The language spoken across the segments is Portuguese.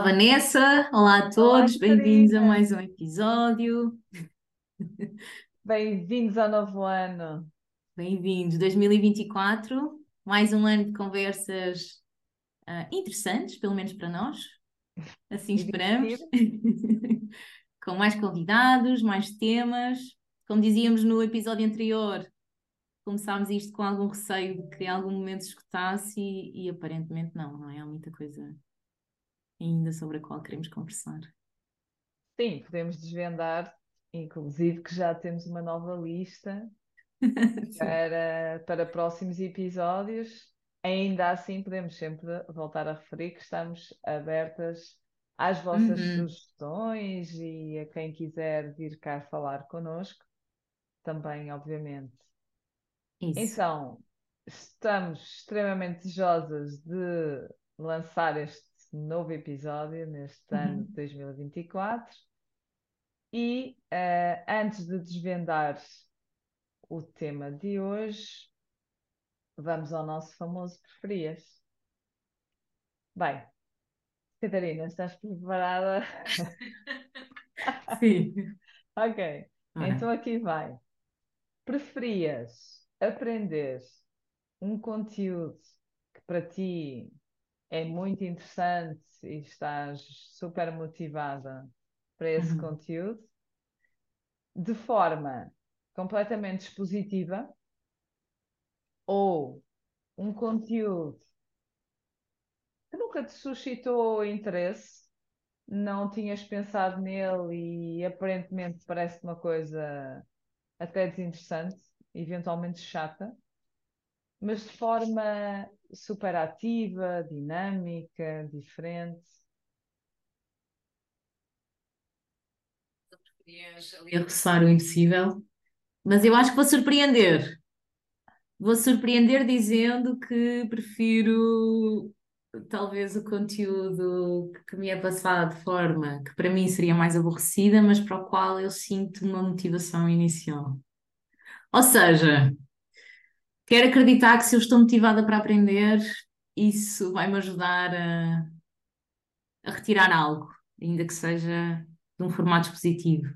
Olá, Vanessa. Olá a todos. Bem-vindos a mais um episódio. Bem-vindos ao novo ano. Bem-vindos. 2024, mais um ano de conversas ah, interessantes, pelo menos para nós. Assim esperamos. Com mais convidados, mais temas. Como dizíamos no episódio anterior, começámos isto com algum receio de que em algum momento se escutasse e, e aparentemente não, não é? Há muita coisa ainda sobre a qual queremos conversar. Sim, podemos desvendar, inclusive que já temos uma nova lista para, para próximos episódios. Ainda assim, podemos sempre voltar a referir que estamos abertas às vossas Uhum. sugestões e a quem quiser vir cá falar connosco, também, obviamente. Isso. Então, estamos extremamente desejosas de lançar este novo episódio neste ano de Uhum. 2024 e eh, antes de desvendar o tema de hoje, vamos ao nosso famoso preferias. Bem, Catarina, estás preparada? Sim. Ok, então aqui vai. Preferias aprender um conteúdo que para ti é muito interessante e estás super motivada para esse Uhum. conteúdo, de forma completamente expositiva, ou um conteúdo que nunca te suscitou interesse, não tinhas pensado nele e aparentemente parece uma coisa até desinteressante, eventualmente chata, mas de forma super ativa, dinâmica, diferente. Preferias ali a roçar o impossível, mas eu acho que vou surpreender. Vou surpreender dizendo que prefiro talvez o conteúdo que me é passado de forma que para mim seria mais aborrecida, mas para o qual eu sinto uma motivação inicial. Ou seja, quero acreditar que se eu estou motivada para aprender, isso vai me ajudar a, a retirar algo, ainda que seja de um formato expositivo.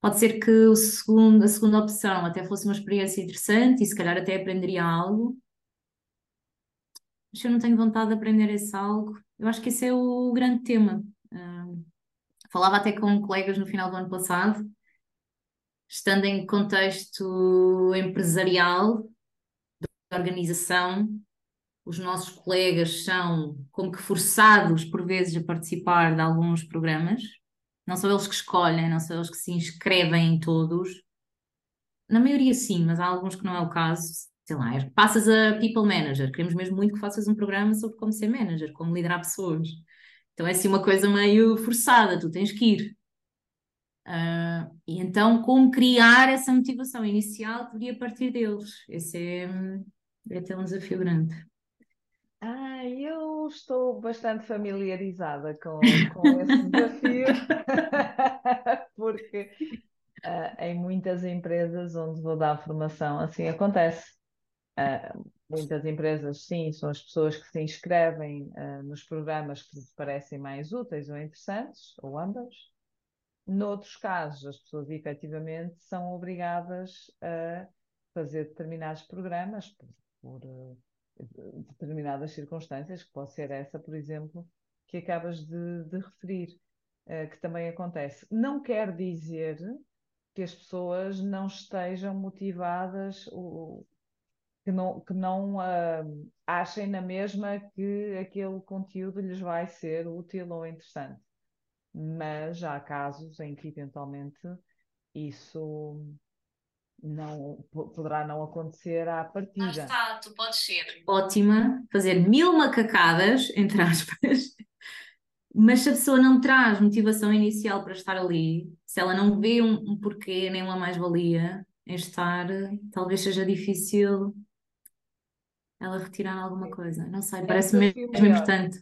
Pode ser que segundo, a segunda opção até fosse uma experiência interessante e se calhar até aprenderia algo, mas eu não tenho vontade de aprender esse algo, eu acho que esse é o grande tema. Ah, falava até com colegas no final do ano passado, estando em contexto empresarial, de organização, os nossos colegas são como que forçados por vezes a participar de alguns programas. Não são eles que escolhem, não são eles que se inscrevem em todos. Na maioria sim, mas há alguns que não é o caso. Sei lá, é- passas a people manager. Queremos mesmo muito que faças um programa sobre como ser manager, como liderar pessoas. Então é assim uma coisa meio forçada, tu tens que ir. Ah, e então, como criar essa motivação inicial podia partir deles? Esse é, hum, é até um desafio grande. Ah, eu estou bastante familiarizada com, com esse desafio, porque ah, em muitas empresas onde vou dar formação assim acontece. Ah, muitas empresas, sim, são as pessoas que se inscrevem ah, nos programas que lhes parecem mais úteis ou interessantes, ou ambas. Noutros casos, as pessoas efetivamente são obrigadas a fazer determinados programas por, por, eh, determinadas circunstâncias, que pode ser essa, por exemplo, que acabas de, de referir, eh, que também acontece. Não quer dizer que as pessoas não estejam motivadas, ou, que não, que não ah, achem na mesma que aquele conteúdo lhes vai ser útil ou interessante mas há casos em que eventualmente isso não po- poderá não acontecer à partida. está, tu podes ser ótima, fazer mil macacadas, entre aspas, mas se a pessoa não traz motivação inicial para estar ali, se ela não vê um, um porquê nem uma mais-valia em estar, talvez seja difícil ela retirar alguma coisa. Não sei, É parece-me desafio mesmo maior. importante.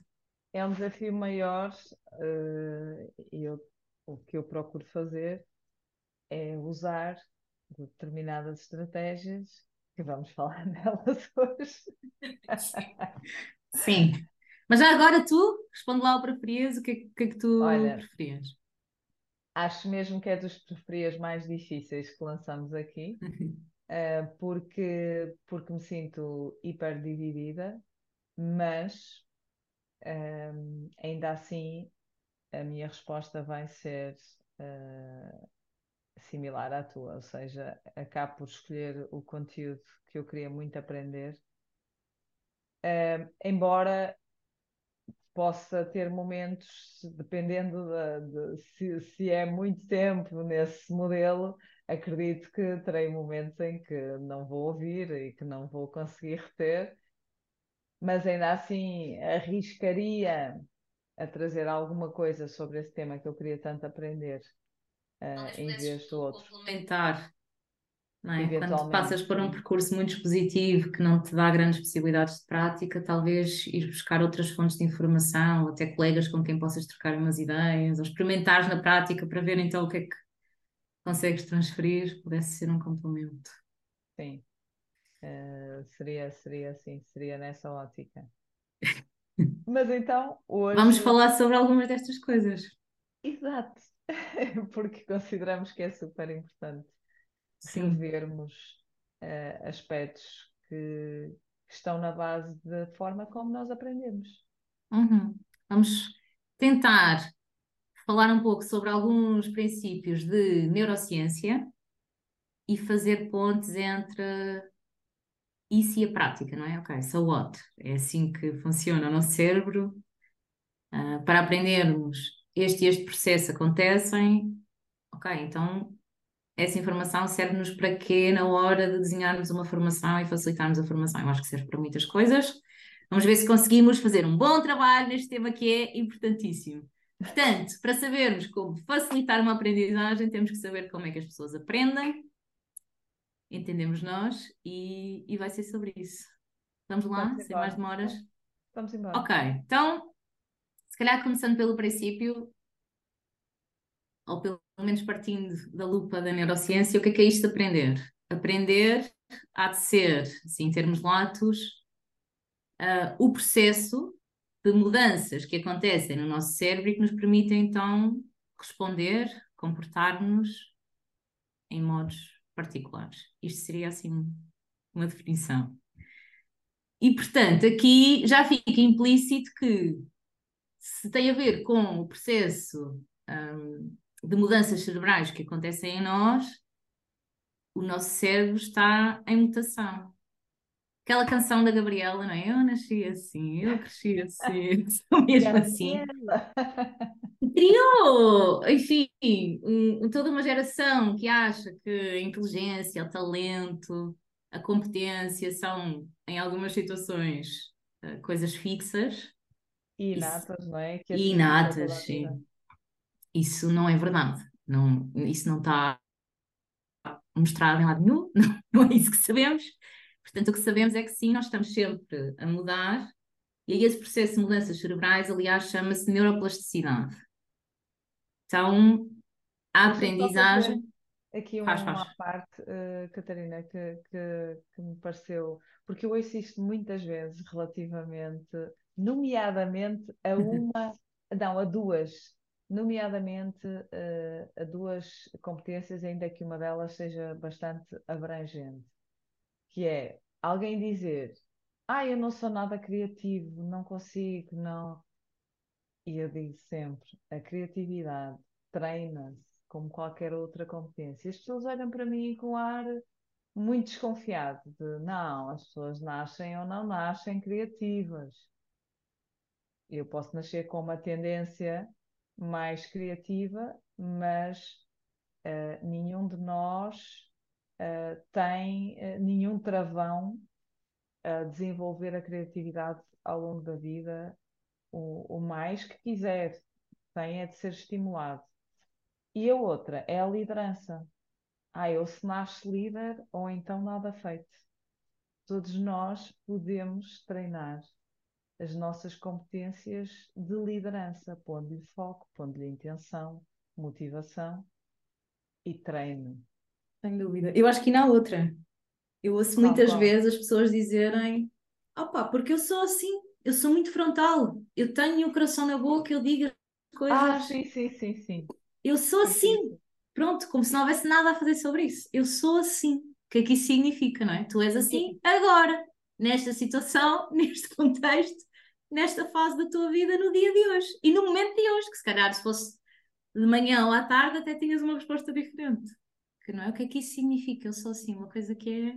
É um desafio maior, eh, e eu, o que eu procuro fazer é usar determinadas estratégias, que vamos falar nelas hoje. Sim. Mas já agora tu? responde lá o preferias, o que é, que, é que tu Olha, preferias? Acho mesmo que é dos preferias mais difíceis que lançamos aqui, uh, porque, porque me sinto hiper dividida, mas um, ainda assim a minha resposta vai ser uh, similar à tua, ou seja, acabo por escolher o conteúdo que eu queria muito aprender. Embora possa ter momentos, dependendo de, de se, se, é muito tempo nesse modelo, acredito que terei momentos em que não vou ouvir e que não vou conseguir reter, mas ainda assim arriscaria a trazer alguma coisa sobre esse tema que eu queria tanto aprender uh, em vez do outro. Complementar, não é? Quando passas por um percurso muito expositivo que não te dá grandes possibilidades de prática, talvez ir buscar outras fontes de informação, ou até colegas com quem possas trocar umas ideias, ou experimentares na prática para ver então o que é que consegues transferir, pudesse ser um complemento. Sim, uh, seria, seria assim, seria nessa ótica. Mas então, hoje. Vamos falar sobre algumas destas coisas. Exato, porque consideramos que é super importante Sim. revermos uh, aspectos que, que, estão na base da forma como nós aprendemos. Uhum. Vamos tentar falar um pouco sobre alguns princípios de neurociência e fazer pontes entre isso e a prática, não é? Ok, so what? É assim que funciona o nosso cérebro. Uh, para aprendermos este e este processo acontecem, ok, então essa informação serve-nos para quê na hora de desenharmos uma formação e facilitarmos a formação? Eu acho que serve para muitas coisas. Vamos ver se conseguimos fazer um bom trabalho neste tema que é importantíssimo. Portanto, para sabermos como facilitar uma aprendizagem, temos que saber como é que as pessoas aprendem entendemos nós e, e vai ser sobre isso. Vamos lá, Vamos sem mais demoras? Vamos embora. Ok, então, se calhar começando pelo princípio, ou pelo menos partindo da lupa da neurociência, o que é que é isto de aprender? Aprender há de ser, assim, em termos latos, uh, o processo de mudanças que acontecem no nosso cérebro e que nos permitem então responder, comportar-nos em modos particulares. Isto seria assim uma definição. E, portanto, aqui já fica implícito que se tem a ver com o processo um, de mudanças cerebrais que acontecem em nós, o nosso cérebro está em mutação. Aquela canção da Gabriela, não é? Eu nasci assim, eu cresci assim, sou mesmo assim criou, enfim, um, toda uma geração que acha que a inteligência, o talento, a competência são, em algumas situações, uh, coisas fixas. E inatas, não é? Que e inatas, sim. Isso não é verdade. Não, isso não está mostrado em lado nenhum, não, não é isso que sabemos. Portanto, o que sabemos é que sim, nós estamos sempre a mudar, e esse processo de mudanças cerebrais, aliás, chama-se neuroplasticidade. Então, a aprendizagem. Aqui uma, faz, faz. uma parte, uh, Catarina, que, que, que, me pareceu, porque eu ouço isto muitas vezes relativamente, nomeadamente a uma, não, a duas, nomeadamente uh, a duas competências, ainda que uma delas seja bastante abrangente, que é alguém dizer, ah, eu não sou nada criativo, não consigo, não. E eu digo sempre: a criatividade treina-se como qualquer outra competência. As pessoas olham para mim com ar muito desconfiado de não, as pessoas nascem ou não nascem criativas. Eu posso nascer com uma tendência mais criativa, mas uh, nenhum de nós uh, tem uh, nenhum travão a desenvolver a criatividade ao longo da vida o, o mais que quiser, tem é de ser estimulado. E a outra é a liderança. Ah, eu se nasce líder ou então nada feito. Todos nós podemos treinar as nossas competências de liderança, pondo-lhe foco, pondo-lhe intenção, motivação e treino. Sem dúvida. Eu acho que na outra. Eu ouço muitas vezes as pessoas dizerem: opá, porque eu sou assim, eu sou muito frontal. Eu tenho o coração na boca, eu digo as coisas. Ah, sim, sim, sim, sim. Eu sou Sim, sim, assim. sim. Pronto, como se não houvesse nada a fazer sobre isso. Eu sou assim. O que é que isso significa, não é? Tu és assim agora, nesta situação, neste contexto, nesta fase da tua vida, no dia de hoje. E no momento de hoje, que se calhar se fosse de manhã ou à tarde, até tinhas uma resposta diferente. Que não é? O que é que isso significa? Eu sou assim, uma coisa que é.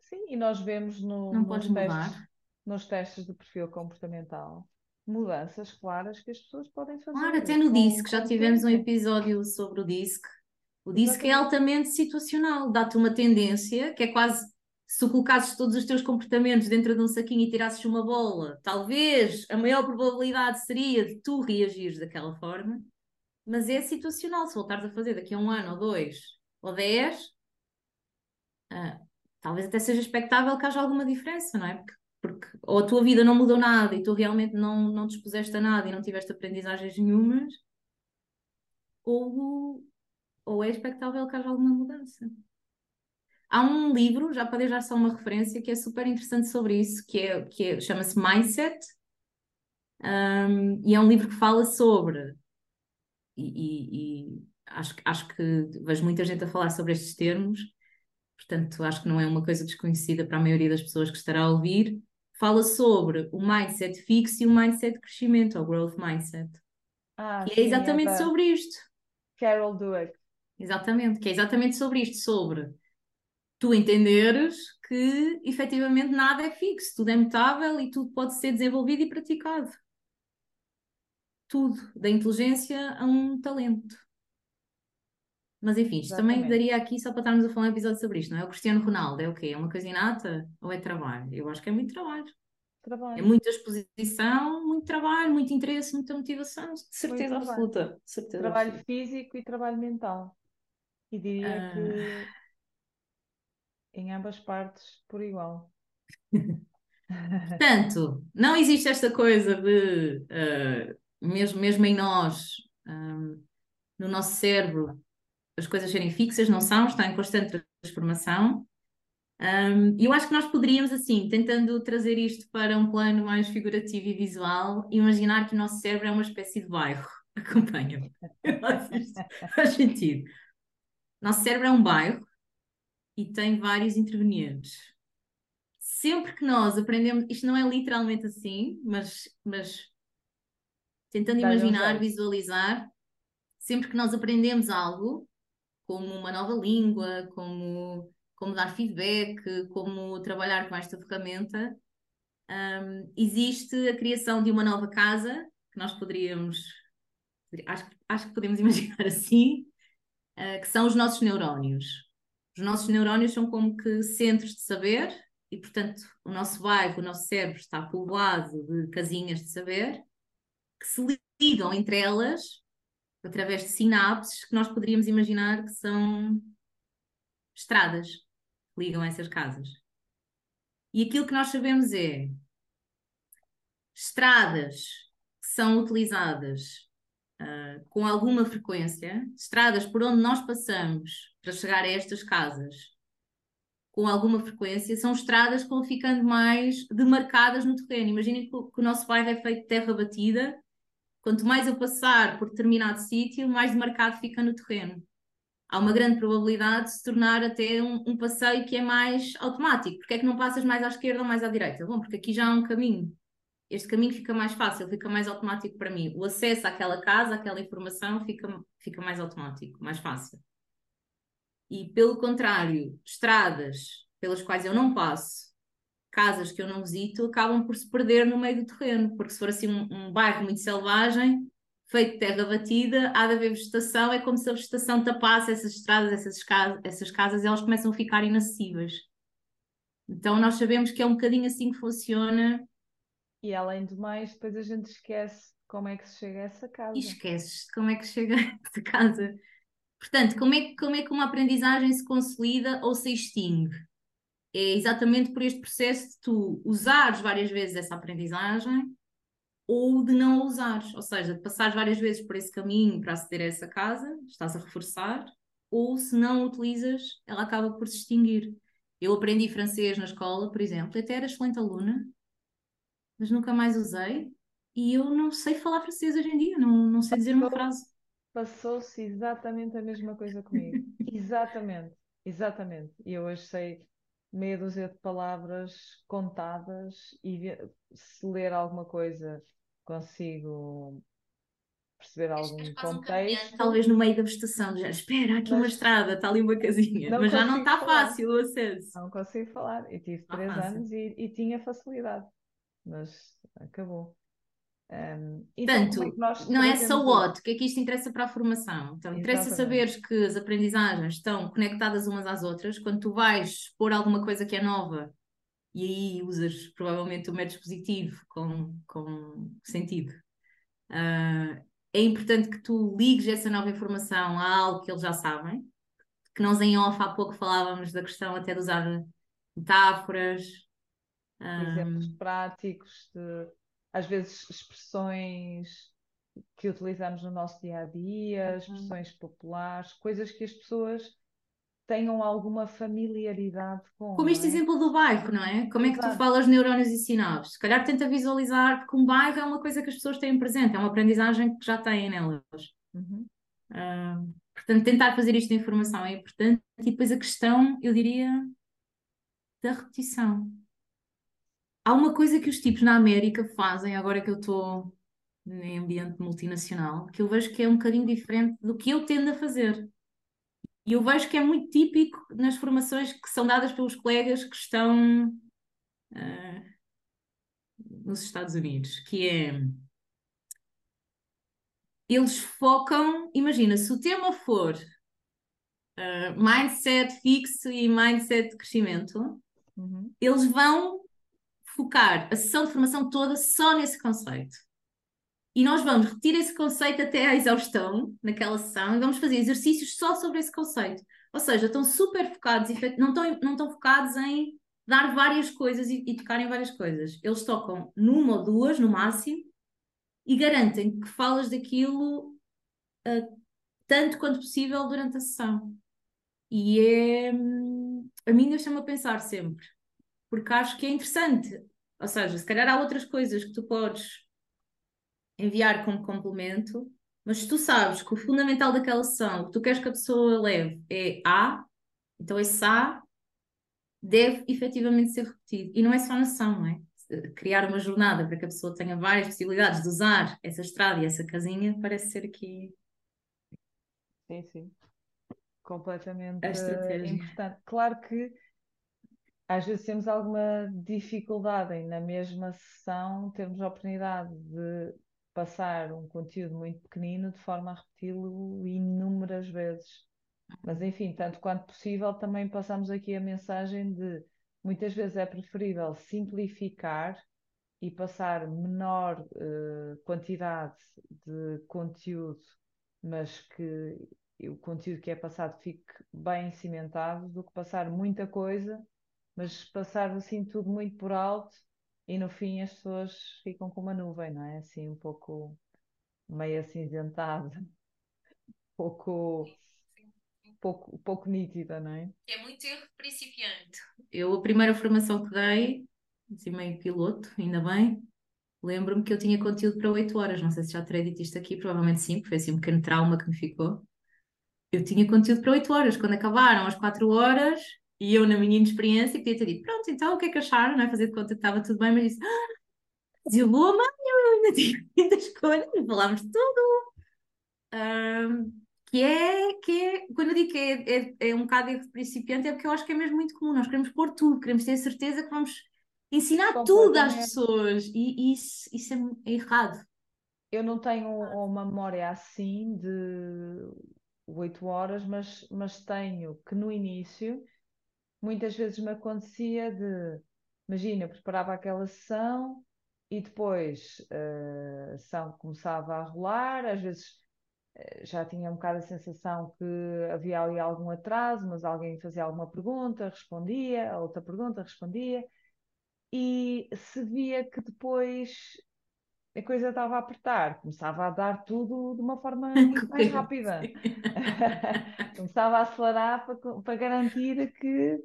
Sim, e nós vemos no- Não nos testes, nos testes de perfil comportamental mudanças claras que as pessoas podem fazer Claro, até no DISC, já tivemos um episódio sobre o DISC. O DISC é altamente situacional, dá-te uma tendência que é quase se tu colocasses todos os teus comportamentos dentro de um saquinho e tirasses uma bola, talvez a maior probabilidade seria de tu reagires daquela forma, mas é situacional. Se voltares a fazer daqui a um ano ou dois ou dez, ah, talvez até seja expectável que haja alguma diferença, não é? Porque, porque ou a tua vida não mudou nada e tu realmente não, não te expuseste a nada e não tiveste aprendizagens nenhumas, ou, ou é expectável que haja alguma mudança. Há um livro, já para deixar só uma referência, que é super interessante sobre isso, que, é, que é, chama-se Mindset, um, e é um livro que fala sobre, e, e acho, acho que vejo muita gente a falar sobre estes termos, portanto acho que não é uma coisa desconhecida para a maioria das pessoas que estará a ouvir, fala sobre o mindset fixo e o mindset de crescimento, ou growth mindset, Ah, que é sim, é exatamente da sobre isto. Carol Dweck. Exatamente, que é exatamente sobre isto, sobre tu entenderes que efetivamente nada é fixo, tudo é mutável e tudo pode ser desenvolvido e praticado. Tudo, da inteligência a um talento. Mas enfim, isto também daria aqui só para estarmos a falar um episódio sobre isto, não é? O Cristiano Ronaldo é o quê? É uma coisa inata ou é trabalho? Eu acho que é muito trabalho. É Trabalho, muita exposição, muito trabalho, muito interesse, muita motivação, de muito certeza trabalho. absoluta. de Certeza Trabalho absoluta. físico e trabalho mental. E diria Ah, que em ambas partes por igual. Portanto, não existe esta coisa de, ah, mesmo, mesmo em nós, ah, no nosso cérebro, as coisas serem fixas, não são, está em constante transformação. Um, eu acho que nós poderíamos, assim, tentando trazer isto para um plano mais figurativo e visual, imaginar que o nosso cérebro é uma espécie de bairro. Acompanha-me. Faz sentido. Nosso cérebro é um bairro e tem vários intervenientes. Sempre que nós aprendemos, isto não é literalmente assim, mas, mas tentando imaginar, visualizar, sempre que nós aprendemos algo, como uma nova língua, como, como dar feedback, como trabalhar com esta ferramenta, um, existe a criação de uma nova casa, que nós poderíamos, acho, acho que podemos imaginar assim, uh, que são os nossos neurónios. Os nossos neurónios são como que centros de saber, e portanto o nosso bairro, o nosso cérebro está povoado de casinhas de saber, que se ligam entre elas através de sinapses que nós poderíamos imaginar que são estradas que ligam essas casas. E aquilo que nós sabemos é estradas que são utilizadas uh, com alguma frequência, estradas por onde nós passamos para chegar a estas casas com alguma frequência, são estradas que vão ficando mais demarcadas no terreno. Imaginem que, o nosso bairro é feito de terra batida Quanto mais eu passar por determinado sítio, mais demarcado fica no terreno. Há uma grande probabilidade de se tornar até um, um, passeio que é mais automático. Porque é que não passas mais à esquerda ou mais à direita? Bom, porque aqui já há um caminho. Este caminho fica mais fácil, fica mais automático para mim. O acesso àquela casa, àquela informação, fica, fica mais automático, mais fácil. E pelo contrário, estradas pelas quais eu não passo, casas que eu não visito acabam por se perder no meio do terreno, porque se for assim um, um bairro muito selvagem, feito de terra batida, há de haver vegetação, é como se a vegetação tapasse essas estradas, essas, casas, essas casas, elas começam a ficar inacessíveis. Então nós sabemos que é um bocadinho assim que funciona. E além do mais, depois a gente esquece como é que se chega a essa casa. E esqueces como é que chega a essa casa. Portanto, como é, como é que uma aprendizagem se consolida ou se extingue? É exatamente por este processo de tu usares várias vezes essa aprendizagem ou de não a usares, ou seja, de passares várias vezes por esse caminho para aceder a essa casa, estás a reforçar, ou se não a utilizas, ela acaba por se extinguir. Eu aprendi francês na escola, por exemplo, até era excelente aluna, mas nunca mais usei. E eu não sei falar francês hoje em dia, não, não sei dizer uma frase. Passou-se exatamente a mesma coisa comigo. exatamente, exatamente. E eu hoje sei meia dúzia de palavras contadas e se ler alguma coisa consigo perceber algum contexto. Um talvez no meio da vegetação, já espera, aqui mas, uma estrada, está ali uma casinha, mas já não está fácil o acesso. Não consigo falar. E tive três anos e, e, tinha facilidade, mas acabou. Um, então, Portanto, é não é só what, o que é que isto interessa para a formação? Então, interessa saberes que as aprendizagens estão conectadas umas às outras. Quando tu vais pôr alguma coisa que é nova e aí usas provavelmente o método positivo com, com sentido. Uh, é importante que tu ligues essa nova informação a algo que eles já sabem, que nós em off há pouco falávamos da questão até de usar metáforas. Exemplos um... práticos, de, às vezes expressões que utilizamos no nosso dia a dia, uhum. expressões populares, coisas que as pessoas tenham alguma familiaridade com. Como este é? exemplo do bairro, não é? Como é que tu falas neurónios e sinapses? Se calhar tenta visualizar que um bairro é uma coisa que as pessoas têm presente, é uma aprendizagem que já têm nelas. Uhum. Uh, portanto, tentar fazer isto de informação é importante. E depois a questão, eu diria, da repetição. Há uma coisa que os tipos na América fazem, agora que eu estou em ambiente multinacional, que eu vejo que é um bocadinho diferente do que eu tendo a fazer. E eu vejo que é muito típico nas formações que são dadas pelos colegas que estão uh, nos Estados Unidos, que é eles focam, imagina, se o tema for uh, mindset fixo e mindset de crescimento, uhum. eles vão focar a sessão de formação toda só nesse conceito e nós vamos repetir esse conceito até à exaustão naquela sessão e vamos fazer exercícios só sobre esse conceito. Ou seja, estão super focados, não estão, não estão focados em dar várias coisas e, e tocar em várias coisas. Eles tocam numa ou duas, no máximo, e garantem que falas daquilo uh, tanto quanto possível durante a sessão. E é. A mim deixa-me a pensar sempre, porque acho que é interessante. Ou seja, se calhar há outras coisas que tu podes enviar como complemento, mas se tu sabes que o fundamental daquela sessão, que tu queres que a pessoa leve é A, então esse A deve efetivamente ser repetido. E não é só na sessão, não é? Criar uma jornada para que a pessoa tenha várias possibilidades de usar essa estrada e essa casinha parece ser aqui. Sim, sim. Completamente importante. Claro que às vezes temos alguma dificuldade em, na mesma sessão, termos a oportunidade de passar um conteúdo muito pequenino de forma a repeti-lo inúmeras vezes. Mas enfim, tanto quanto possível, também passamos aqui a mensagem de muitas vezes é preferível simplificar e passar menor uh, quantidade de conteúdo, mas que o conteúdo que é passado fique bem cimentado, do que passar muita coisa, mas passar assim tudo muito por alto e no fim as pessoas ficam com uma nuvem, não é? Assim, um pouco meio acinzentada, pouco, pouco, pouco nítida, não é? É muito erro principiante. Eu, a primeira formação que dei, assim meio piloto, ainda bem, lembro-me que eu tinha conteúdo para 8 horas. Não sei se já terei dito isto aqui, provavelmente sim, porque foi assim um pequeno trauma que me ficou. Eu tinha conteúdo para 8 horas. Quando acabaram as 4 horas, e eu, na minha inexperiência, podia ter dito: pronto, então o que é que acharam? Não é? Fazer de conta que estava tudo bem, mas disse: ah, boa mãe, eu ainda tinha muitas escolhas, falámos de tudo. Um, que é, que é, quando eu digo que é, é, é um bocado erro principiante, é porque eu acho que é mesmo muito comum. Nós queremos pôr tudo, queremos ter certeza que vamos ensinar tudo às pessoas e, e isso, isso é, é errado. Eu não tenho uma memória assim de oito horas, mas, mas tenho que no início muitas vezes me acontecia de, imagina, eu preparava aquela sessão e depois uh, a sessão começava a rolar, às vezes uh, já tinha um bocado a sensação que havia ali algum atraso, mas alguém fazia alguma pergunta, respondia, outra pergunta, respondia, e se via que depois a coisa estava a apertar, começava a dar tudo de uma forma muito mais rápida. começava a acelerar para, para garantir que,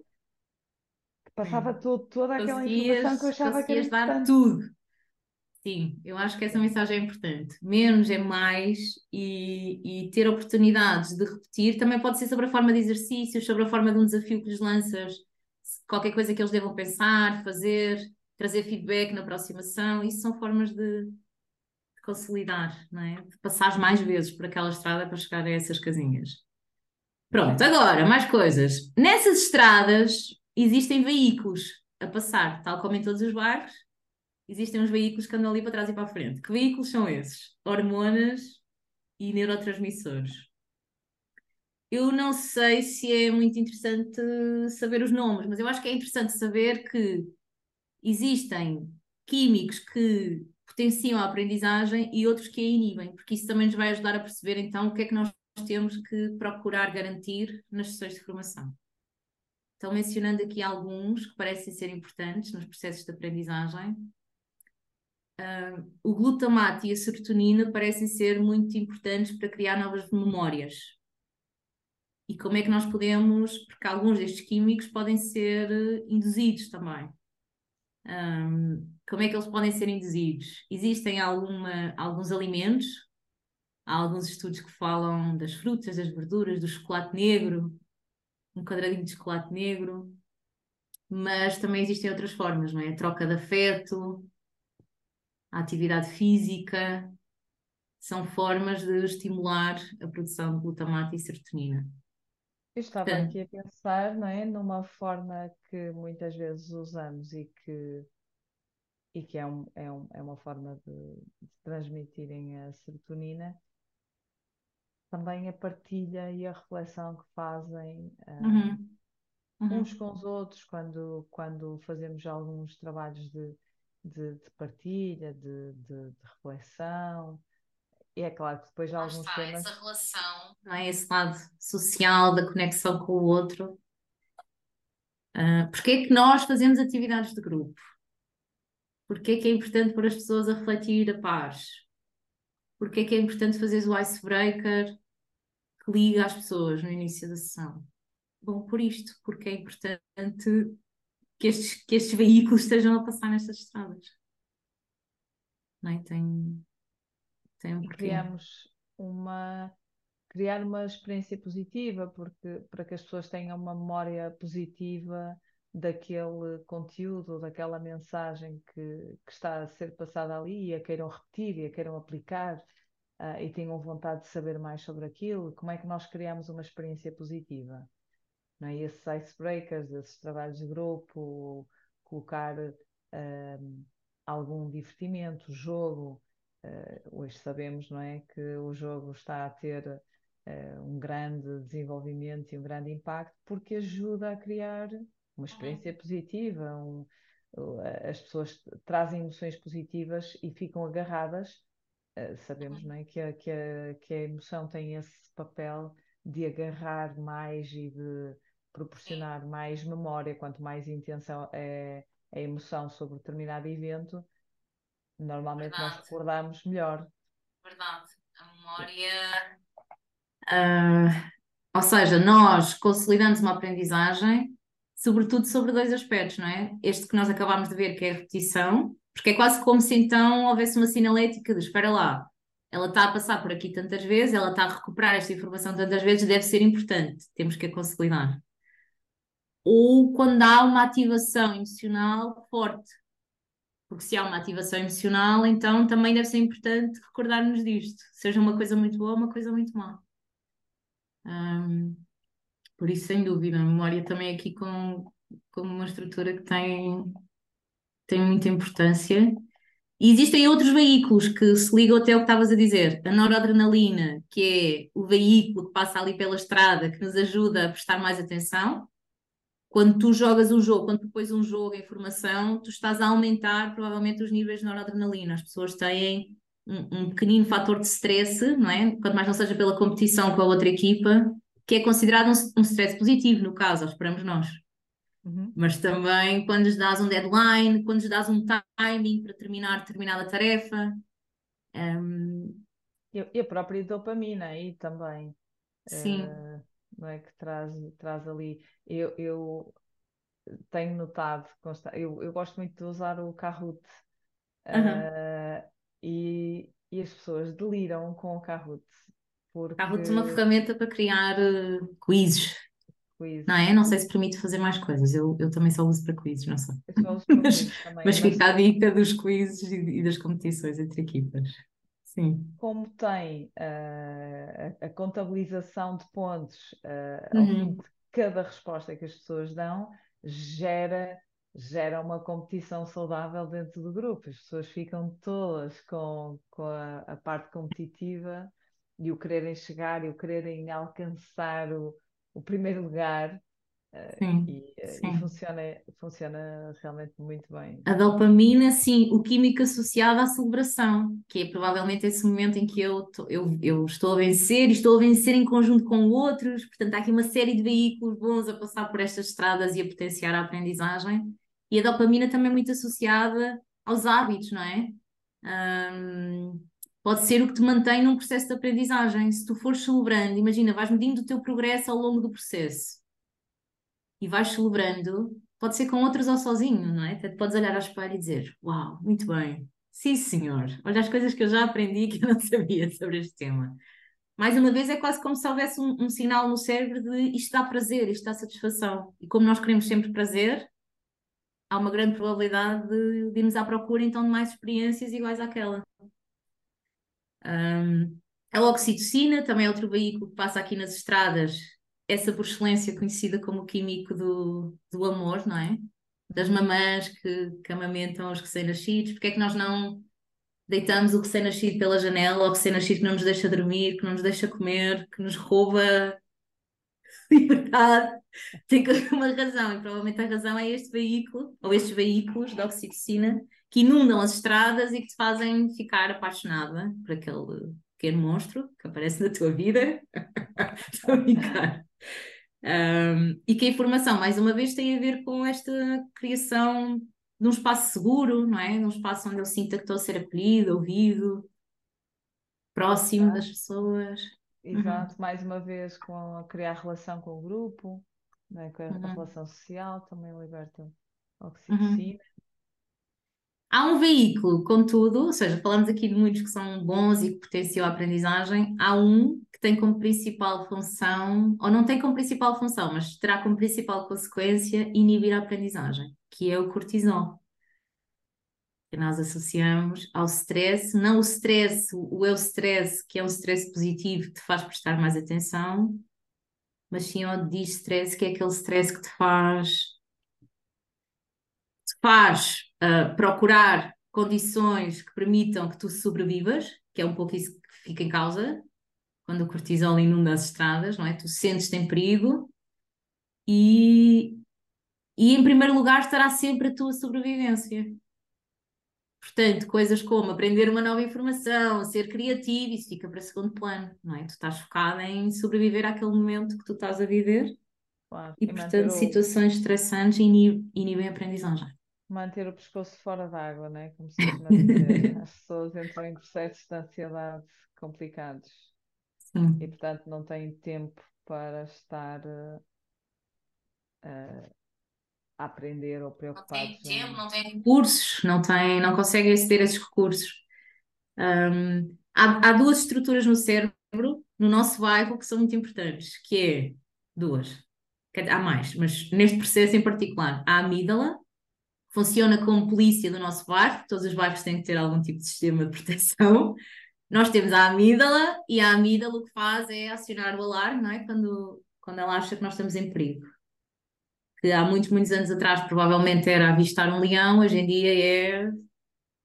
que passava todo, toda aquela informação que eu achava que era dar tudo. Sim, eu acho que essa mensagem é importante. Menos é mais e, e ter oportunidades de repetir também pode ser sobre a forma de exercícios, sobre a forma de um desafio que lhes lanças, qualquer coisa que eles devam pensar, fazer, trazer feedback na aproximação. Isso são formas de consolidar, não é? De passar mais vezes por aquela estrada para chegar a essas casinhas. Pronto, agora, mais coisas. Nessas estradas existem veículos a passar, tal como em todos os bairros existem uns veículos que andam ali para trás e para a frente. Que veículos são esses? Hormonas e neurotransmissores. Eu não sei se é muito interessante saber os nomes, mas eu acho que é interessante saber que existem químicos que potenciam a aprendizagem e outros que a inibem, porque isso também nos vai ajudar a perceber então o que é que nós temos que procurar garantir nas sessões de formação. Estão mencionando aqui alguns que parecem ser importantes nos processos de aprendizagem, uh, o glutamato e a serotonina parecem ser muito importantes para criar novas memórias. E como é que nós podemos, porque alguns destes químicos podem ser eh, induzidos também. Um, como é que eles podem ser induzidos? Existem alguma, alguns alimentos, há alguns estudos que falam das frutas, das verduras, do chocolate negro, um quadradinho de chocolate negro, mas também existem outras formas, não é? A troca de afeto, a atividade física, são formas de estimular a produção de glutamato e serotonina. Eu estava Portanto, aqui a pensar, não é, numa forma que muitas vezes usamos e que, e que é, um, é, um, é uma forma de, de transmitirem a serotonina, também a partilha e a reflexão que fazem uh, uhum. Uhum. uns com os outros quando, quando fazemos alguns trabalhos de de, de partilha, de, de, de, reflexão. E é claro que depois há alguns está, temas. Essa relação, não é? Esse lado social da conexão com o outro. Uh, Porquê é que nós fazemos atividades de grupo? Porquê é que é importante pôr as pessoas a refletir a pares? Porquê é que é importante fazer o icebreaker que liga as pessoas no início da sessão? Bom, por isto, porque é importante que estes, que estes veículos estejam a passar nestas estradas. Não é? Tem, tem um e criamos uma criar uma experiência positiva porque para que as pessoas tenham uma memória positiva daquele conteúdo, daquela mensagem que, que está a ser passada ali e a queiram repetir e a queiram aplicar uh, e tenham vontade de saber mais sobre aquilo, como é que nós criamos uma experiência positiva? não é? esses icebreakers, esses trabalhos de grupo, colocar um, algum divertimento, jogo. Uh, hoje sabemos não é, que o jogo está a ter uh, um grande desenvolvimento e um grande impacto porque ajuda a criar uma experiência positiva. Um, as pessoas trazem emoções positivas e ficam agarradas. Uh, sabemos não é, que, a, que, a, que a emoção tem esse papel de agarrar mais e de proporcionar mais memória, quanto mais intenção é a emoção sobre determinado evento, normalmente Verdade. nós recordamos melhor. Verdade. A memória. Uh, ou seja, nós consolidamos uma aprendizagem, sobretudo sobre dois aspectos, não é? Este que nós acabámos de ver, que é a repetição, porque é quase como se então houvesse uma sinalética de espera lá, ela está a passar por aqui tantas vezes, ela está a recuperar esta informação tantas vezes, deve ser importante, temos que a consolidar ou quando há uma ativação emocional forte. Porque se há uma ativação emocional, então também deve ser importante recordarmos disto, seja uma coisa muito boa ou uma coisa muito má. Um, por isso, sem dúvida, a memória também aqui com, com uma estrutura que tem, tem muita importância. E existem outros veículos que se ligam até ao que estavas a dizer. A noradrenalina, que é o veículo que passa ali pela estrada, que nos ajuda a prestar mais atenção quando tu jogas um jogo, quando tu pões um jogo em formação, tu estás a aumentar provavelmente os níveis de noradrenalina. As pessoas têm um, um pequenino fator de stress, não é? Quanto mais não seja pela competição com a outra equipa, que é considerado um, um stress positivo, no caso, esperamos nós. Uhum. Mas também quando lhes dás um deadline, quando lhes dás um timing para terminar determinada tarefa. Um... E a própria dopamina aí também. Sim. Uh não é? Que traz, traz ali. Eu, eu tenho notado, eu, eu gosto muito de usar o Kahoot uh, e, e as pessoas deliram com o Kahoot. Porque... Kahoot é uma ferramenta para criar uh, quizzes. Quiz. Não é? Não sei se permite fazer mais coisas. Eu, eu também só uso para quizzes, não sei. Mas, mas mas fica a dica dos quizzes e, e das competições entre equipas. Sim. como tem uh, a, a contabilização de pontos uh, ao Uhum. de cada resposta que as pessoas dão, gera, gera uma competição saudável dentro do grupo. As pessoas ficam todas com, com a, a parte competitiva e o quererem chegar e o quererem alcançar o, o primeiro lugar. Sim, e, uh, e sim. funciona, funciona realmente muito bem. A dopamina, sim, o químico associado à celebração, que é provavelmente esse momento em que eu, to- eu, eu estou a vencer e estou a vencer em conjunto com outros, portanto, há aqui uma série de veículos bons a passar por estas estradas e a potenciar a aprendizagem. E a dopamina também é muito associada aos hábitos, não é? Pode ser o que te mantém num processo de aprendizagem. Se tu fores celebrando, imagina, vais medindo o teu progresso ao longo do processo e vais celebrando, pode ser com outros ou sozinho, não é? Até podes olhar ao espelho e dizer: Uau, muito bem, sim senhor, olha as coisas que eu já aprendi que eu não sabia sobre este tema. Mais uma vez, é quase como se houvesse um, um sinal no cérebro de isto dá prazer, isto dá satisfação. E como nós queremos sempre prazer, há uma grande probabilidade de, de irmos à procura então de mais experiências iguais àquela. Um, a oxitocina também é outro veículo que passa aqui nas estradas, essa por excelência conhecida como o químico do, do amor, não é? Das mamãs que, que amamentam os recém-nascidos, porque é que nós não deitamos o recém-nascido pela janela, ou o recém-nascido que não nos deixa dormir, que não nos deixa comer, que nos rouba liberdade? Tem uma razão, e provavelmente a razão é este veículo, ou estes veículos de oxitocina, que inundam as estradas e que te fazem ficar apaixonada por aquele pequeno monstro que aparece na tua vida. Estou a brincar. Um, e que a informação, mais uma vez, tem a ver com esta criação de um espaço seguro, não é? Num espaço onde eu sinta que estou a ser acolhido, ouvido, próximo das pessoas. Uhum. Exato, mais uma vez com a criar relação com o grupo, né, com a, Uhum. relação social, também liberta Uhum. oxitocina. Há um veículo, contudo, ou seja, falamos aqui de muitos que são bons e que potenciam a aprendizagem, há um tem como principal função, ou não tem como principal função, mas terá como principal consequência inibir a aprendizagem, que é o cortisol. Que nós associamos ao stress, não o stress, o eu stress, que é um stress positivo que te faz prestar mais atenção, mas sim ao distress, que é aquele stress que te faz te faz uh, procurar condições que permitam que tu sobrevivas, que é um pouco isso que fica em causa, quando o cortisol inunda as estradas, não é? Tu sentes-te em perigo e, e, em primeiro lugar, estará sempre a tua sobrevivência. Portanto, coisas como aprender uma nova informação, ser criativo, isso fica para segundo plano, não é? Tu estás focada em sobreviver àquele momento que tu estás a viver Claro, e, e portanto, o, situações estressantes inib- inibem a aprendizagem. manter o pescoço fora d'água, né? Como se. As pessoas entram em processos de ansiedade complicados e, portanto, não têm tempo para estar uh, a aprender ou Não tem preocupados tempo, em. não tem recursos, não tem, não conseguem aceder a esses recursos. Hum, há, há duas estruturas no cérebro, no nosso bairro, que são muito importantes, que é duas. Há mais, mas neste processo em particular, a amígdala, funciona como polícia do nosso bairro, todos os bairros têm que ter algum tipo de sistema de proteção. Nós temos a amígdala e a amígdala o que faz é acionar o alarme, não é? Quando, quando ela acha que nós estamos em perigo. Que há muitos, muitos anos atrás provavelmente era avistar um leão, hoje em dia é,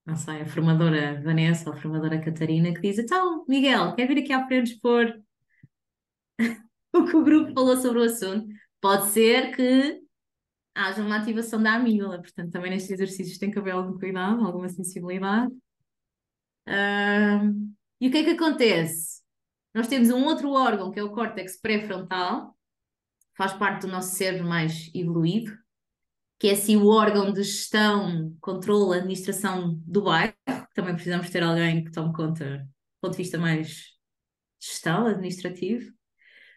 não sei, a formadora Vanessa ou a formadora Catarina que diz: Então, Miguel, quer vir aqui à frente expor o que o grupo falou sobre o assunto? Pode ser que haja uma ativação da amígdala, portanto, também nestes exercícios tem que haver algum cuidado, alguma sensibilidade. Ahm, e o que é que acontece? Nós temos um outro órgão que é o córtex pré-frontal, faz parte do nosso cérebro mais evoluído, que é assim o órgão de gestão, controle, administração do bairro. Também precisamos ter alguém que tome conta do ponto de vista mais gestão, administrativo.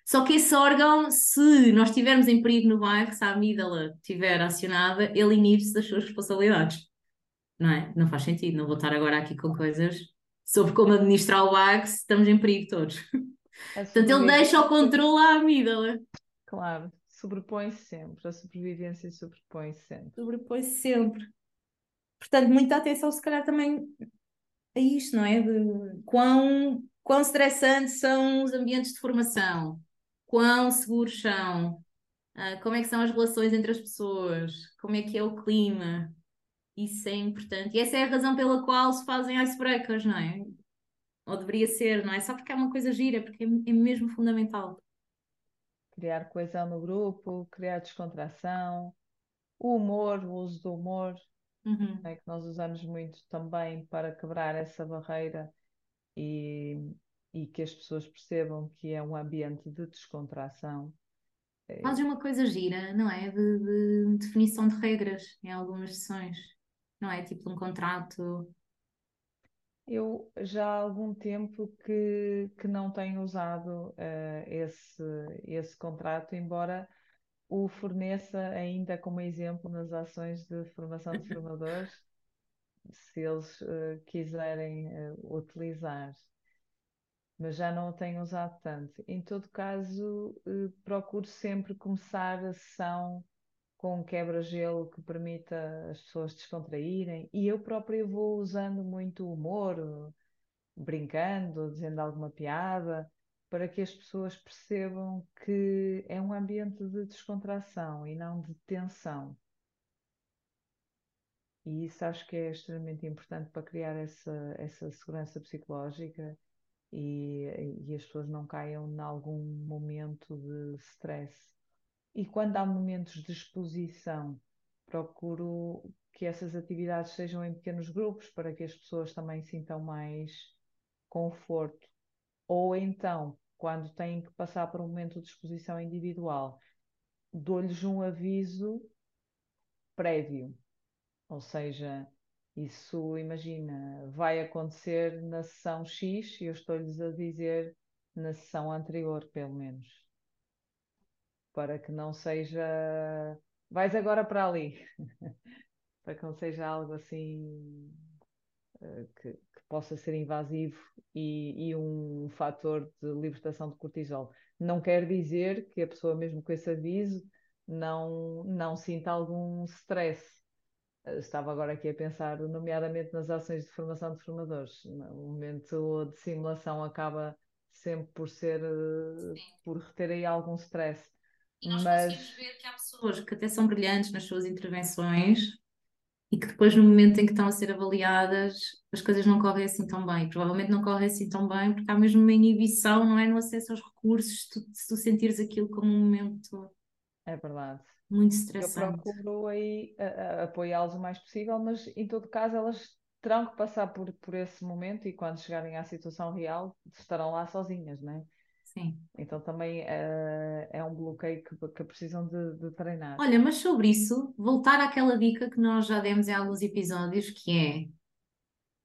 Só que esse órgão, se nós estivermos em perigo no bairro, se a amígdala estiver acionada, ele inibe-se das suas responsabilidades. não é? Não faz sentido, não vou estar agora aqui com coisas sobre como administrar o se estamos em perigo todos. Portanto, ele deixa o controle à amígdala. Claro, sobrepõe-se sempre, a sobrevivência sobrepõe-se sempre. Sobrepõe-se sempre. Portanto, muita atenção, se calhar, também a isto, não é? De quão, quão estressantes são os ambientes de formação, quão seguros são, uh, como é que são as relações entre as pessoas, como é que é o clima. Isso é importante. E essa é a razão pela qual se fazem icebreakers, não é? Ou deveria ser, não é? Só porque é uma coisa gira, porque é, é mesmo fundamental. Criar coesão no grupo, criar descontração, o humor, o uso do humor, uhum. é que nós usamos muito também para quebrar essa barreira e, e que as pessoas percebam que é um ambiente de descontração. Fazem uma coisa gira, não é? De, de, definição de regras em algumas sessões, não é? Tipo um contrato. Eu já há algum tempo que, que não tenho usado uh, esse, esse contrato, embora o forneça ainda como exemplo nas ações de formação de formadores, se eles uh, quiserem uh, utilizar. Mas já não o tenho usado tanto. Em todo caso, procuro sempre começar a sessão com um quebra-gelo que permita as pessoas descontraírem e eu própria vou usando muito humor, brincando, dizendo alguma piada para que as pessoas percebam que é um ambiente de descontração e não de tensão. E isso acho que é extremamente importante para criar essa, essa segurança psicológica e, e as pessoas não caiam em algum momento de stress. E quando há momentos de exposição, procuro que essas atividades sejam em pequenos grupos para que as pessoas também sintam mais conforto. Ou então, quando têm que passar por um momento de exposição individual, dou-lhes um aviso prévio. Ou seja, isso, imagina, vai acontecer na sessão X e eu estou-lhes a dizer na sessão anterior, pelo menos. Para que não seja. Vais agora para ali. para que não seja algo assim uh, que, que, possa ser invasivo e, e um fator de libertação de cortisol. Não quer dizer que a pessoa, mesmo com esse aviso, não, não sinta algum stress. Eh, estava agora aqui a pensar, nomeadamente nas ações de formação de formadores. O momento de simulação acaba sempre por ser, eh, Sim. por reter aí algum stress. E nós Mas... conseguimos ver que há pessoas que até são brilhantes nas suas intervenções e que depois, no momento em que estão a ser avaliadas, as coisas não correm assim tão bem. Provavelmente não correm assim tão bem porque há mesmo uma inibição, não é? No acesso aos recursos, se tu, se tu sentires aquilo como um momento. É verdade. Muito estressante. Eu procuro aí apoiá-los o mais possível, mas em todo caso elas terão que passar por, por esse momento e quando chegarem à situação real estarão lá sozinhas, não é? Sim. Então também uh, é um bloqueio que, que precisam de, de, treinar. Olha, mas sobre isso, voltar àquela dica que nós já demos em alguns episódios, que é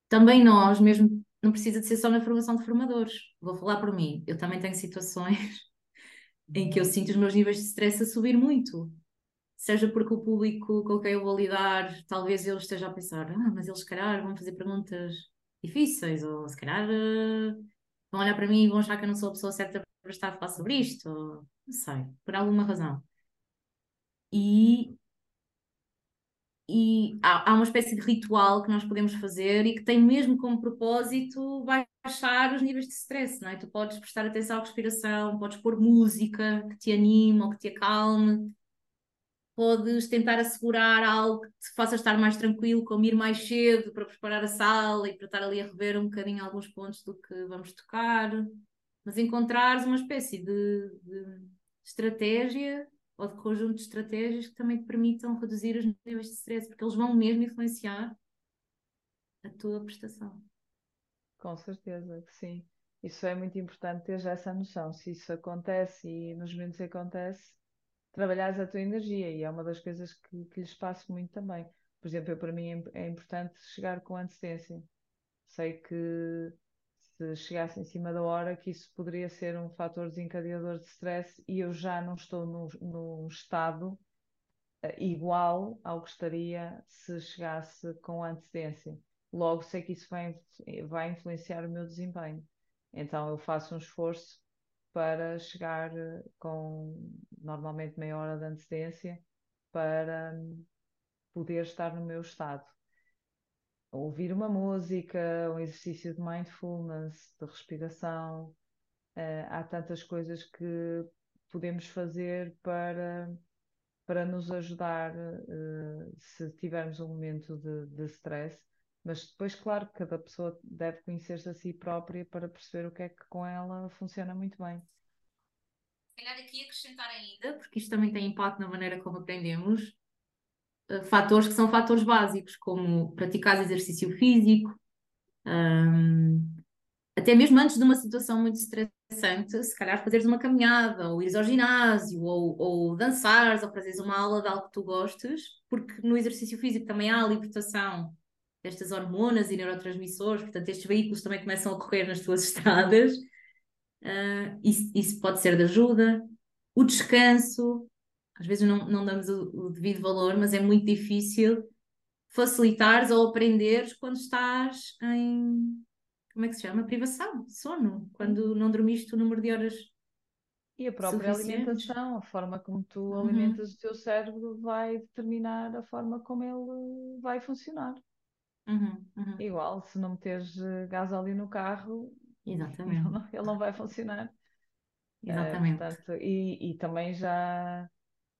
também nós, mesmo não precisa de ser só na formação de formadores. Vou falar por mim. Eu também tenho situações em que eu sinto os meus níveis de stress a subir muito. Seja porque o público com quem eu vou lidar, talvez ele esteja a pensar, ah, mas eles se calhar vão fazer perguntas difíceis, ou se calhar uh, vão olhar para mim e vão achar que eu não sou a pessoa certa para estar a falar sobre isto, ou, não sei, por alguma razão. E, e há, há, uma espécie de ritual que nós podemos fazer e que tem mesmo como propósito baixar os níveis de stress, não é? Tu podes prestar atenção à respiração, podes pôr música que te anime ou que te acalme, podes tentar assegurar algo que te faça estar mais tranquilo, como ir mais cedo para preparar a sala e para estar ali a rever um bocadinho alguns pontos do que vamos tocar, mas encontrares uma espécie de, de estratégia ou de conjunto de estratégias que também te permitam reduzir os níveis de stress, porque eles vão mesmo influenciar a tua prestação. Com certeza que sim. Isso é muito importante ter já essa noção. Se isso acontece e nos momentos acontece, trabalhares a tua energia e é uma das coisas que, que lhes passo muito também. Por exemplo, eu, para mim é, é importante chegar com antecedência. Sei que se chegasse em cima da hora, que isso poderia ser um fator desencadeador de stress e eu já não estou num, estado igual ao que estaria se chegasse com antecedência. Logo sei que isso vai, vai influenciar o meu desempenho. Então eu faço um esforço para chegar com normalmente meia hora de antecedência para poder estar no meu estado. Ouvir uma música, um exercício de mindfulness, de respiração, uh, há tantas coisas que podemos fazer para, para nos ajudar uh, se tivermos um momento de, de stress. Mas depois, claro, cada pessoa deve conhecer-se a si própria para perceber o que é que com ela funciona muito bem. Calhar aqui acrescentar ainda, porque isto também tem impacto na maneira como aprendemos, uh, fatores que são fatores básicos, como praticar exercício físico, até mesmo antes de uma situação muito estressante, se calhar fazeres uma caminhada, ou ires ao ginásio, ou, ou dançares, ou fazeres uma aula de algo que tu gostes, porque no exercício físico também há libertação destas hormonas e neurotransmissores, portanto, estes veículos também começam a correr nas tuas estradas. Uh, isso, isso, pode ser de ajuda. O descanso, às vezes não, não damos o, o devido valor, mas é muito difícil facilitares ou aprenderes quando estás em como é que se chama? Privação, sono, quando não dormiste o número de horas. E a própria alimentação, a forma como tu uhum. alimentas o teu cérebro vai determinar a forma como ele vai funcionar. Uhum, uhum. Igual, se não meteres eh, gás ali no carro, Exatamente. Ele, não, ele não vai funcionar. Exatamente. Uh, portanto, e, e também já,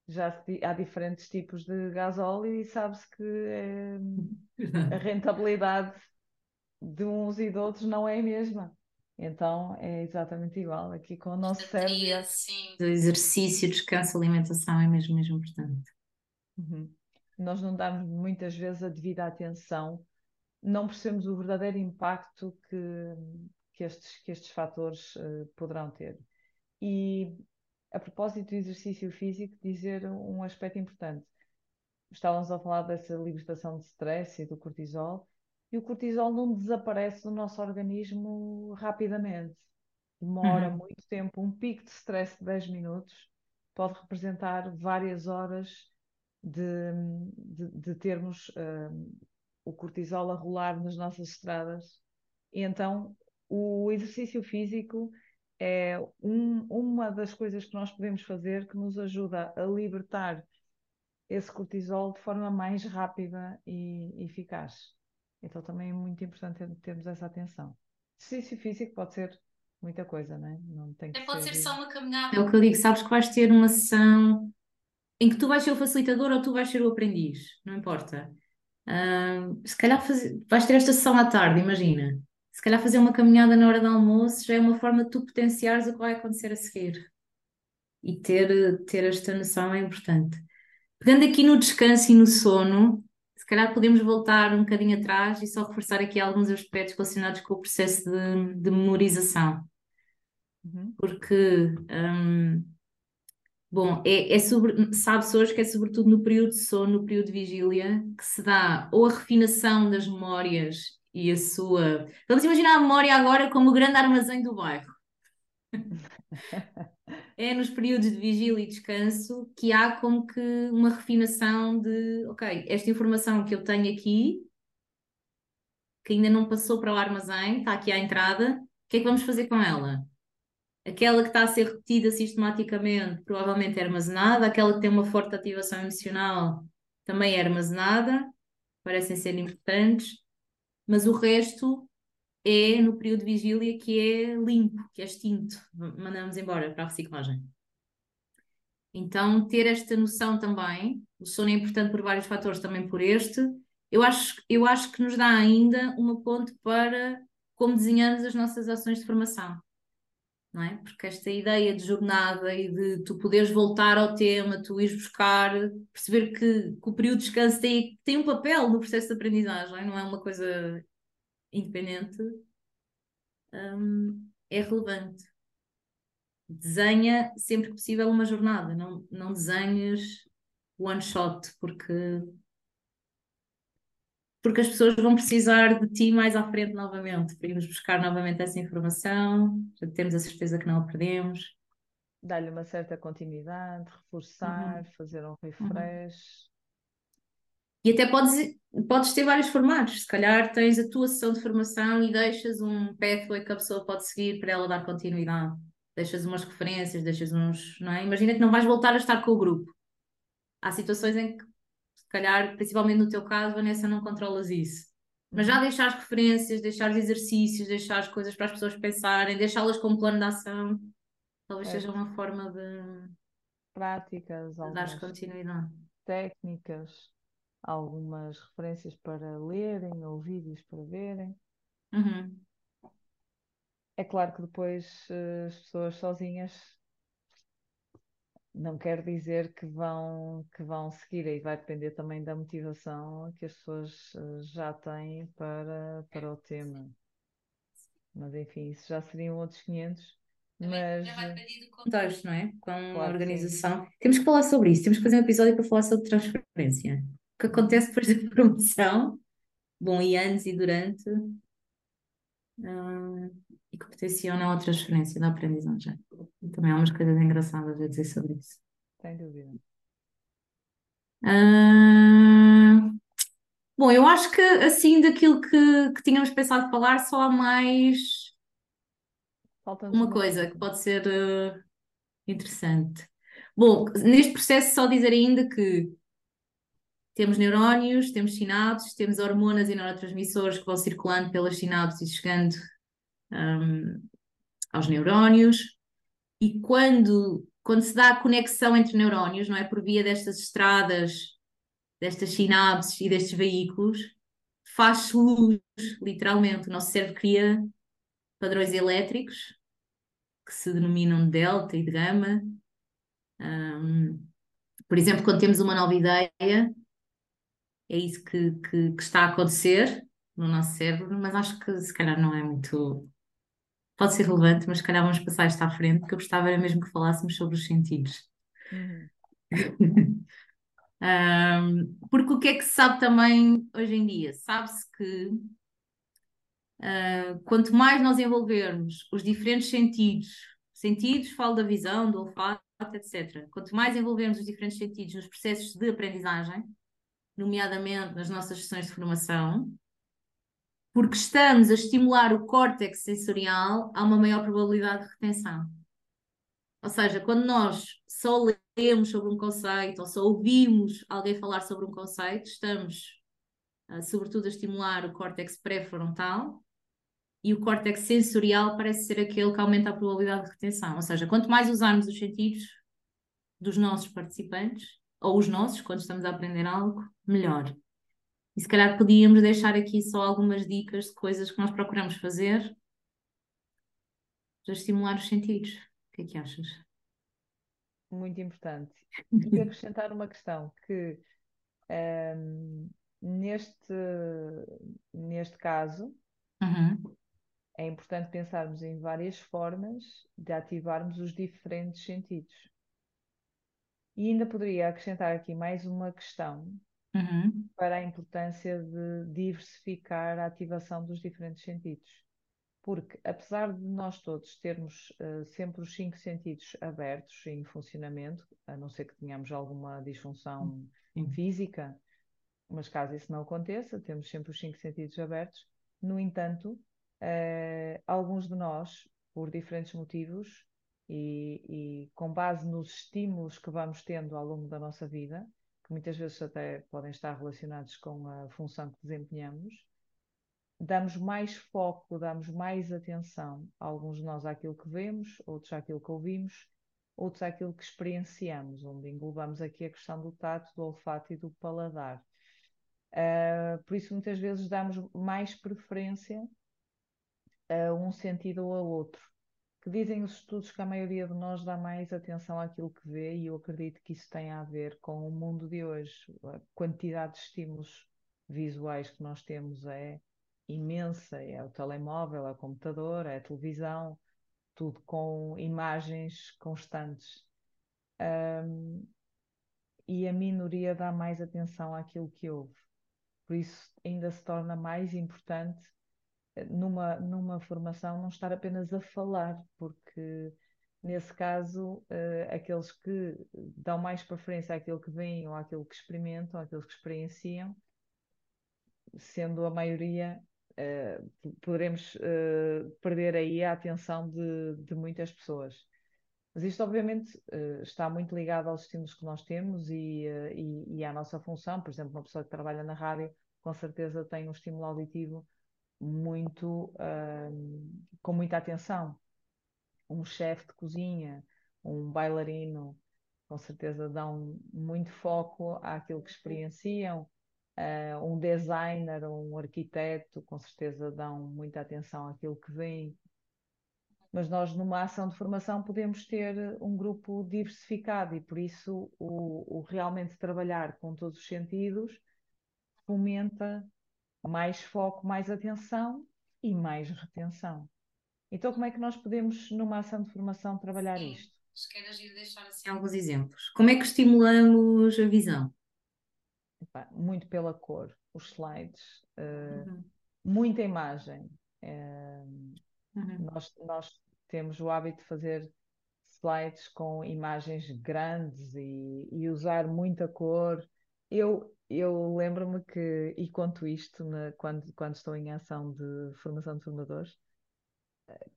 já há diferentes tipos de gasóleo e sabe-se que é, a rentabilidade de uns e de outros não é a mesma. Então é exatamente igual aqui com o nosso cérebro. Sim, do exercício, descanso, alimentação é mesmo, mesmo importante. Uhum. Nós não damos muitas vezes a devida atenção, não percebemos o verdadeiro impacto que, que, estes, que estes fatores uh, poderão ter. E a propósito do exercício físico, dizer um aspecto importante. Estávamos a falar dessa libertação de stress e do cortisol, e o cortisol não desaparece do nosso organismo rapidamente. Demora uhum. muito tempo. Um pico de stress de 10 minutos pode representar várias horas de, de, de termos um, o cortisol a rolar nas nossas estradas. E então, o exercício físico é um, uma das coisas que nós podemos fazer que nos ajuda a libertar esse cortisol de forma mais rápida e eficaz. Então também é muito importante termos essa atenção. Exercício físico pode ser muita coisa, não é? Não tem que pode ser... ser só uma caminhada. É o que eu digo, sabes que vais ter uma sessão em que tu vais ser o facilitador ou tu vais ser o aprendiz, não importa. Uh, se calhar faz... vais ter esta sessão à tarde, imagina. Se calhar fazer uma caminhada na hora do almoço já é uma forma de tu potenciares o que vai acontecer a seguir. E ter, ter esta noção é importante. Pegando aqui no descanso e no sono, se calhar podemos voltar um bocadinho atrás e só reforçar aqui alguns aspectos relacionados com o processo de, de memorização. Uhum. Porque, um, bom, é, é sobre, sabe-se hoje que é sobretudo no período de sono, no período de vigília, que se dá ou a refinação das memórias e a sua. Vamos imaginar a memória agora como o grande armazém do bairro. é nos períodos de vigília e descanso que há como que uma refinação de, ok, esta informação que eu tenho aqui, que ainda não passou para o armazém, está aqui à entrada, o que é que vamos fazer com ela? Aquela que está a ser repetida sistematicamente provavelmente é armazenada, aquela que tem uma forte ativação emocional também é armazenada, parecem ser importantes, mas o resto é no período de vigília que é limpo, que é extinto, mandamos embora para a reciclagem. Então, ter esta noção também, o sono é importante por vários fatores, também por este, eu acho, eu acho que nos dá ainda uma ponte para como desenhamos as nossas ações de formação. Não é? Porque esta ideia de jornada e de tu poderes voltar ao tema, tu ires buscar, perceber que, que o período de descanso tem, tem um papel no processo de aprendizagem, não é uma coisa independente um, é relevante. Desenha sempre que possível uma jornada, não, não desenhes one shot, porque, porque as pessoas vão precisar de ti mais à frente novamente, para irmos buscar novamente essa informação, já temos a certeza que não a perdemos. dar-lhe uma certa continuidade, reforçar, uhum. fazer um uhum. refresh. E até podes, podes ter vários formatos. Se calhar tens a tua sessão de formação e deixas um pathway que a pessoa pode seguir para ela dar continuidade. Deixas umas referências, deixas uns. Não é? Imagina que não vais voltar a estar com o grupo. Há situações em que, calhar, principalmente no teu caso, Vanessa, não controlas isso. Mas já deixar referências, deixar exercícios, deixar as coisas para as pessoas pensarem, deixá-las como plano de ação, talvez é. seja uma forma de. Práticas, de dar continuidade. Técnicas algumas referências para lerem ou vídeos para verem. Uhum. É claro que depois eh, as pessoas sozinhas não quer dizer que vão, que vão seguir, aí vai depender também da motivação que as pessoas eh, já têm para, para o tema. Mas enfim, isso já seriam outros 500. Mas... Já vai depender do contexto, não é? Com claro a organização. Temos que falar sobre isso, temos que fazer um episódio para falar sobre transferência que acontece depois da promoção, bom, e antes e durante, uh, e que potenciona a transferência da aprendizagem. E também há umas coisas engraçadas a dizer sobre isso. Sem dúvida. Uh, bom, eu acho que assim daquilo que, que tínhamos pensado falar, só há mais uma coisa que pode ser uh, interessante. Bom, neste processo só dizer ainda que temos neurónios, temos sinapses, temos hormonas e neurotransmissores que vão circulando pelas sinapses e chegando um, aos neurónios. E quando, quando se dá a conexão entre neurónios, não é? Por via destas estradas, destas sinapses e destes veículos, faz-se luz, literalmente. O nosso cérebro cria padrões elétricos que se denominam delta e de gama. Um, por exemplo, quando temos uma nova ideia, é isso que, que, que, está a acontecer no nosso cérebro, mas acho que se calhar não é muito. Pode ser relevante, mas se calhar vamos passar isto à frente, porque eu gostava era mesmo que falássemos sobre os sentidos. Uhum. um, porque o que é que se sabe também hoje em dia? Sabe-se que uh, quanto mais nós envolvermos os diferentes sentidos, sentidos, falo da visão, do olfato, etc., quanto mais envolvermos os diferentes sentidos nos processos de aprendizagem, nomeadamente nas nossas sessões de formação, porque estamos a estimular o córtex sensorial, há uma maior probabilidade de retenção. Ou seja, quando nós só lemos sobre um conceito ou só ouvimos alguém falar sobre um conceito, estamos, uh, sobretudo, a estimular o córtex pré-frontal e o córtex sensorial parece ser aquele que aumenta a probabilidade de retenção. Ou seja, quanto mais usarmos os sentidos dos nossos participantes, ou os nossos, quando estamos a aprender algo, melhor. E se calhar podíamos deixar aqui só algumas dicas de coisas que nós procuramos fazer para estimular os sentidos. O que é que achas? Muito importante. E acrescentar uma questão que um, neste, neste caso uhum. é importante pensarmos em várias formas de ativarmos os diferentes sentidos. E ainda poderia acrescentar aqui mais uma questão uhum. para a importância de diversificar a ativação dos diferentes sentidos. Porque, apesar de nós todos termos uh, sempre os cinco sentidos abertos em funcionamento, a não ser que tenhamos alguma disfunção uhum. física, mas caso isso não aconteça, temos sempre os cinco sentidos abertos. No entanto, uh, alguns de nós, por diferentes motivos, e, e com base nos estímulos que vamos tendo ao longo da nossa vida, que muitas vezes até podem estar relacionados com a função que desempenhamos, damos mais foco, damos mais atenção, alguns de nós àquilo que vemos, outros àquilo que ouvimos, outros àquilo que experienciamos, onde englobamos aqui a questão do tato, do olfato e do paladar. Uh, por isso, muitas vezes damos mais preferência a um sentido ou a outro que dizem os estudos que a maioria de nós dá mais atenção àquilo que vê, e eu acredito que isso tem a ver com o mundo de hoje. A quantidade de estímulos visuais que nós temos é imensa, é o telemóvel, é o computador, é a televisão, tudo com imagens constantes. Um, e a minoria dá mais atenção àquilo que ouve. Por isso, ainda se torna mais importante numa, numa formação não estar apenas a falar, porque nesse caso, uh, aqueles que dão mais preferência àquilo que veem ou àquilo que experimentam, àquilo que experienciam, sendo a maioria, uh, poderemos uh, perder aí a atenção de, de, muitas pessoas. Mas isto, obviamente, está muito ligado aos estímulos que nós temos e, e, e à nossa função. Por exemplo, uma pessoa que trabalha na rádio, com certeza tem um estímulo auditivo muito, com muita atenção um chefe de cozinha, um bailarino, com certeza dão muito foco àquilo que experienciam. Uh, um designer um arquiteto, com certeza dão muita atenção àquilo que vem. Mas nós, numa ação de formação, podemos ter um grupo diversificado e, por isso, o, o realmente trabalhar com todos os sentidos fomenta mais foco, mais atenção e mais retenção. Então, como é que nós podemos, numa ação de formação, trabalhar Sim. isto? Se queres ir deixar assim alguns exemplos. Como é que estimulamos a visão? Epá, muito pela cor, os slides, uh, uhum. muita imagem. Uh, uhum. nós, nós temos o hábito de fazer slides com imagens grandes e, e usar muita cor. Eu, eu lembro-me que, e conto isto na, quando, quando estou em ação de formação de formadores,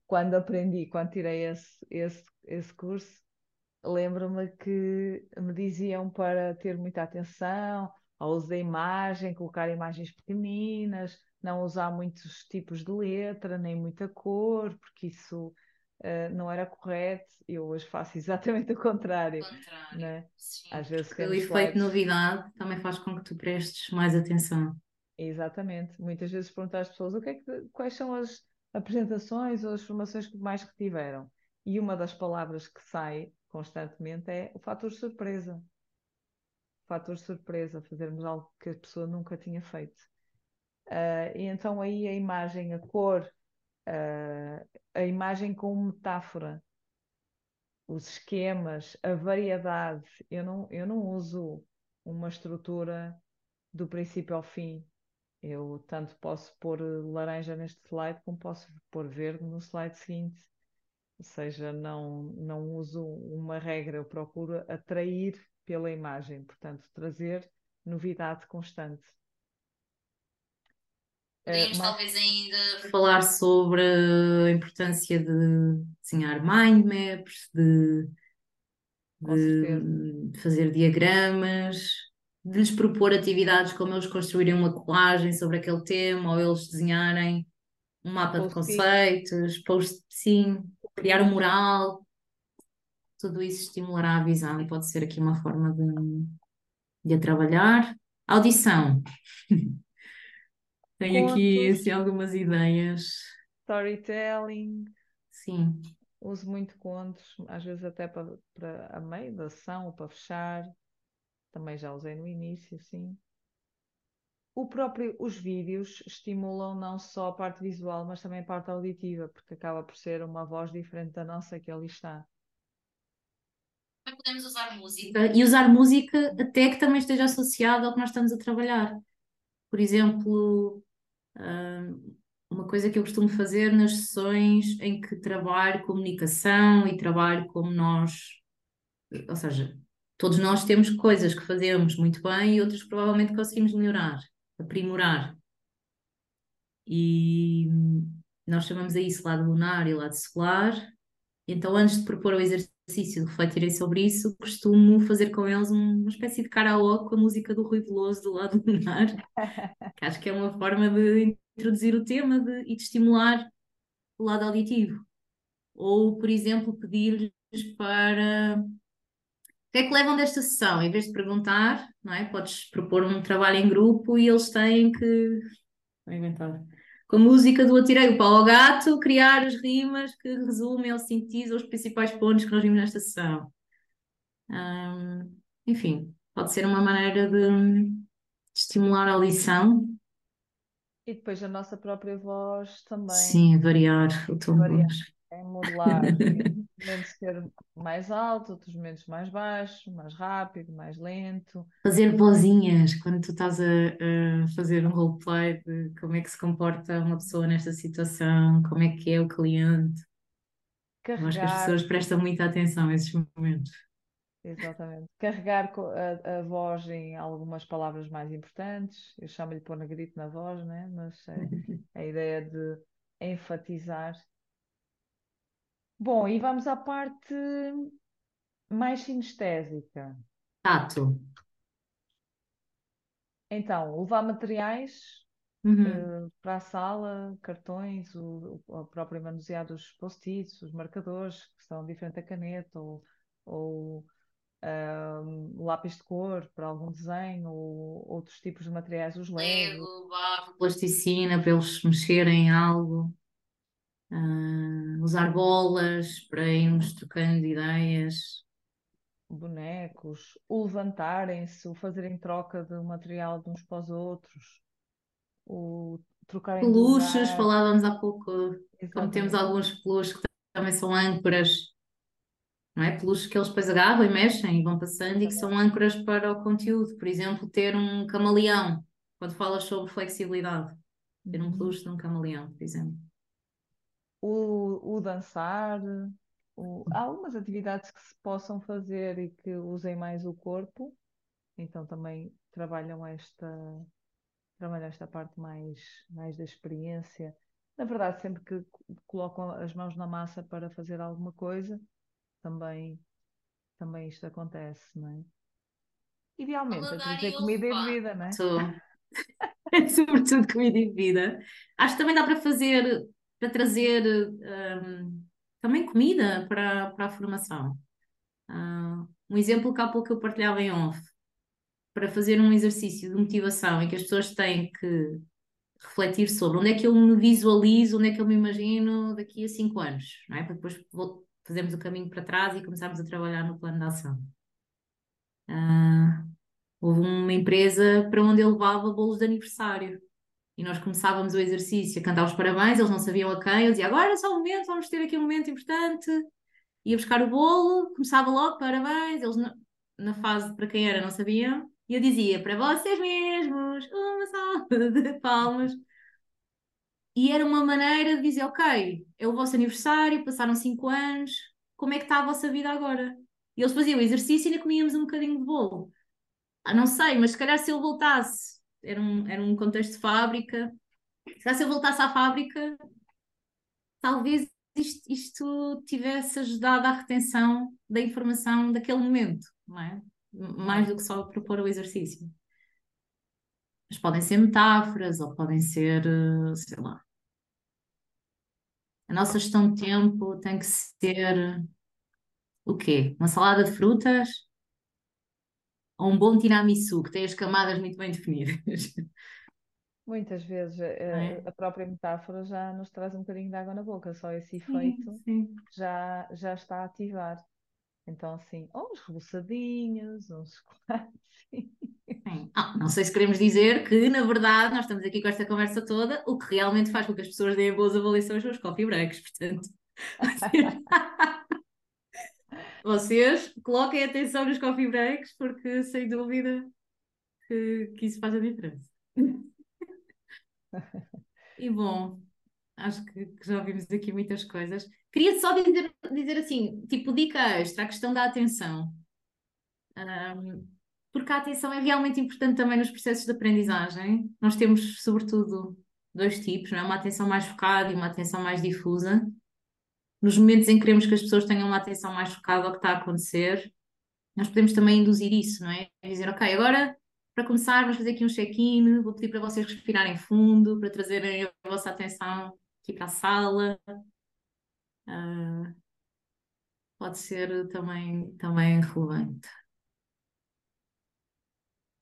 quando aprendi, quando tirei esse, esse, esse curso, lembro-me que me diziam para ter muita atenção ao uso da imagem, colocar imagens pequeninas, não usar muitos tipos de letra, nem muita cor, porque isso uh, não era correto. Eu hoje faço exatamente o contrário. contrário né? Às vezes o efeito slides... novidade também faz com que tu prestes mais atenção. Exatamente. Muitas vezes pergunto às pessoas o que é que, quais são as apresentações ou as formações que mais retiveram. E uma das palavras que sai constantemente é o fator surpresa. O fator surpresa, fazermos algo que a pessoa nunca tinha feito. Uh, e então aí a imagem, a cor, uh, a imagem com metáfora, os esquemas, a variedade. Eu não, eu não uso uma estrutura do princípio ao fim. Eu tanto posso pôr laranja neste slide como posso pôr verde no slide seguinte. Ou seja, não, não uso uma regra, eu procuro atrair pela imagem, portanto, trazer novidade constante. Podíamos uh, talvez ainda falar sobre a importância de desenhar mind maps, de, de fazer diagramas, de lhes propor atividades como eles construírem uma colagem sobre aquele tema ou eles desenharem um mapa de conceitos, post, sim, criar um mural, tudo isso estimulará a visão e pode ser aqui uma forma de, de a trabalhar. Audição. Tenho Contos, aqui assim, algumas ideias. Storytelling. Sim. Uso muito contos, às vezes até para, para a meio da ação ou para fechar também já usei no início, sim. O próprio, os vídeos estimulam não só a parte visual, mas também a parte auditiva, porque acaba por ser uma voz diferente da nossa que ali está. Também podemos usar música e usar música até que também esteja associada ao que nós estamos a trabalhar. Por exemplo, uma coisa que eu costumo fazer nas sessões em que trabalho comunicação e trabalho como nós, ou seja, Todos nós temos coisas que fazemos muito bem e outras que provavelmente conseguimos melhorar, aprimorar. E nós chamamos a isso lado lunar e lado solar. Então, antes de propor o exercício de refletirem sobre isso, costumo fazer com eles uma espécie de karaoke com a música do Rui Veloso do lado lunar, que acho que é uma forma de introduzir o tema de, e de estimular o lado auditivo. Ou, por exemplo, pedir-lhes para o que é que levam desta sessão? Em vez de perguntar, não é? Podes propor um trabalho em grupo e eles têm que. Vou inventar. Com a música do Atirei o Pau ao Gato, criar as rimas que resumem ou sintetizam os principais pontos que nós vimos nesta sessão. Hum, enfim, pode ser uma maneira de, de estimular a lição. E depois a nossa própria voz também. Sim, variar o tom de voz. É modular. momentos ser mais alto, outros momentos mais baixo, mais rápido, mais lento. Fazer vozinhas quando tu estás a, a, fazer um roleplay de como é que se comporta uma pessoa nesta situação, como é que é o cliente. Eu acho que as pessoas prestam muita atenção a esses momentos. Exatamente. Carregar a, a, voz em algumas palavras mais importantes. Eu chamo-lhe pôr negrito na voz, né? mas é a ideia de enfatizar. Bom, e vamos à parte mais sinestésica. Tato. Então, levar materiais uhum. uh, para a sala, cartões, o, o próprio manusear dos post-its, os marcadores, que são diferente da caneta, ou, ou um, lápis de cor para algum desenho, ou outros tipos de materiais, os Lego, barro, plasticina para eles mexerem em algo. Uh, usar bolas para irmos trocando ideias bonecos, o levantarem-se, o fazerem troca de material de uns para os outros, o trocarem Peluches, falávamos há pouco, Exatamente. como temos alguns peluches que também são âncoras, não é? Peluches que eles depois agarram e mexem e vão passando e que são âncoras para o conteúdo. Por exemplo, ter um camaleão, quando falas sobre flexibilidade, ter um uhum. peluche de um camaleão, por exemplo. O, o dançar, o, há algumas atividades que se possam fazer e que usem mais o corpo, então também trabalham esta, trabalham esta parte mais, mais da experiência. Na verdade, sempre que colocam as mãos na massa para fazer alguma coisa, também, também isto acontece, não é? Idealmente, a trazer comida e bebida, não é? Sobretudo comida e bebida. Acho que também dá para fazer, para trazer um, também comida para, para a formação. Uh, um exemplo que há pouco eu partilhava em off, para fazer um exercício de motivação em que as pessoas têm que refletir sobre onde é que eu me visualizo, onde é que eu me imagino daqui a cinco anos, não é? Para depois fazermos o caminho para trás e começarmos a trabalhar no plano de ação. Uh, houve uma empresa para onde eu levava bolos de aniversário e nós começávamos o exercício a cantar os parabéns, eles não sabiam a quem, eu dizia agora é só um momento, vamos ter aqui um momento importante. Ia buscar o bolo, começava logo parabéns, eles na fase para quem era não sabiam, e eu dizia para vocês mesmos, uma salva de palmas. E era uma maneira de dizer, ok, é o vosso aniversário, passaram cinco anos, como é que está a vossa vida agora? E eles faziam o exercício e ainda comíamos um bocadinho de bolo. Ah, não sei, mas se calhar se eu voltasse era um, era um contexto de fábrica. Se eu voltasse à fábrica, talvez isto, isto, tivesse ajudado à retenção da informação daquele momento, não é? Mais do que só propor o exercício. Mas podem ser metáforas ou podem ser, sei lá. A nossa gestão de tempo tem que ser o quê? Uma salada de frutas ou um bom tiramisu, que tem as camadas muito bem definidas. Muitas vezes é? a própria metáfora já nos traz um bocadinho de água na boca, só esse efeito sim, sim. Já, já está a ativar. Então, assim, uns reboçadinhos, uns chocolates. Ah, não sei se queremos dizer que, na verdade, nós estamos aqui com esta conversa toda, o que realmente faz com que as pessoas deem boas avaliações são os coffee breaks, portanto. Vocês coloquem atenção nos coffee breaks, porque sem dúvida que, que isso faz a diferença. e bom, acho que, que, já vimos aqui muitas coisas. Queria só dizer, dizer assim, tipo, dica extra, a questão da atenção. Um, porque a atenção é realmente importante também nos processos de aprendizagem. Nós temos, sobretudo, dois tipos, não é? uma atenção mais focada e uma atenção mais difusa nos momentos em que queremos que as pessoas tenham uma atenção mais focada ao que está a acontecer, nós podemos também induzir isso, não é? Dizer, ok, agora para começar, vamos fazer aqui um check-in, vou pedir para vocês respirarem fundo, para trazerem a vossa atenção aqui para a sala. Uh, pode ser também, também relevante.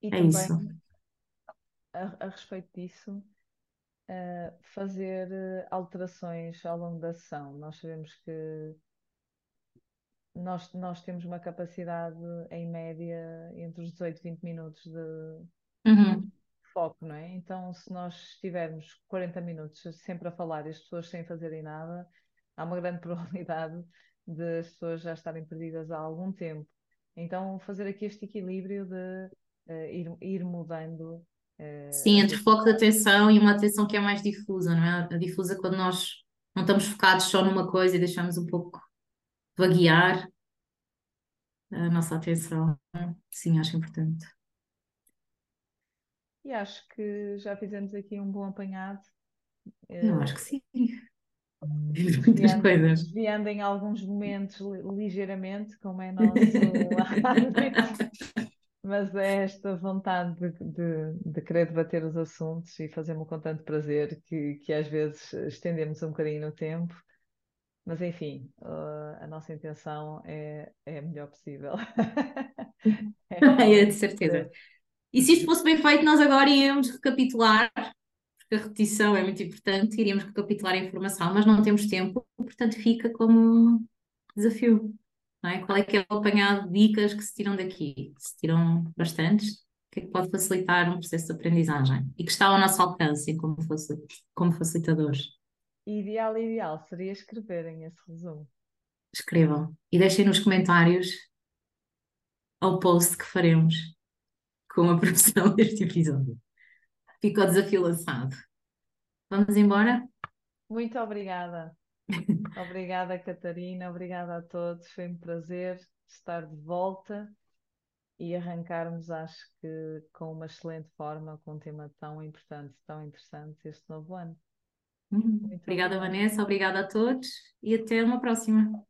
E é também, isso. A, a respeito disso, uh, fazer eh, alterações ao longo da sessão. Nós sabemos que nós, nós temos uma capacidade, em média, entre os 18 e 20 minutos de uhum. foco, não é? Então, se nós estivermos 40 minutos sempre a falar e as pessoas sem fazerem nada, há uma grande probabilidade de as pessoas já estarem perdidas há algum tempo. Então, fazer aqui este equilíbrio de uh, ir, ir mudando Sim, entre foco de atenção e uma atenção que é mais difusa, não é? A difusa quando nós não estamos focados só numa coisa e deixamos um pouco vaguear a nossa atenção. Sim, acho importante. E acho que já fizemos aqui um bom apanhado. Eu acho que sim. Muitas coisas. Desviando em alguns momentos ligeiramente, como é nosso mas é esta vontade de, de, de, querer debater os assuntos e fazer-me com tanto prazer que, que às vezes estendemos um bocadinho no tempo. Mas enfim, uh, a nossa intenção é, é a melhor possível. é, é de certeza. E se isto fosse bem feito, nós agora íamos recapitular, porque a repetição é muito importante, iríamos recapitular a informação, mas não temos tempo, portanto fica como desafio. É? Qual é que é o apanhado de dicas que se tiram daqui? Se tiram bastantes, o que é que pode facilitar um processo de aprendizagem e que está ao nosso alcance como, como facilitadores? Ideal, ideal seria escreverem esse resumo. Escrevam e deixem nos comentários ao post que faremos com a produção deste episódio. Ficou desafio lançado. Vamos embora? Muito obrigada. Obrigada, Catarina. Obrigada a todos. Foi um prazer estar de volta e arrancarmos, acho que com uma excelente forma, com um tema tão importante, tão interessante, este novo ano. Uhum. Obrigada, Vanessa. Obrigada a todos e até uma próxima.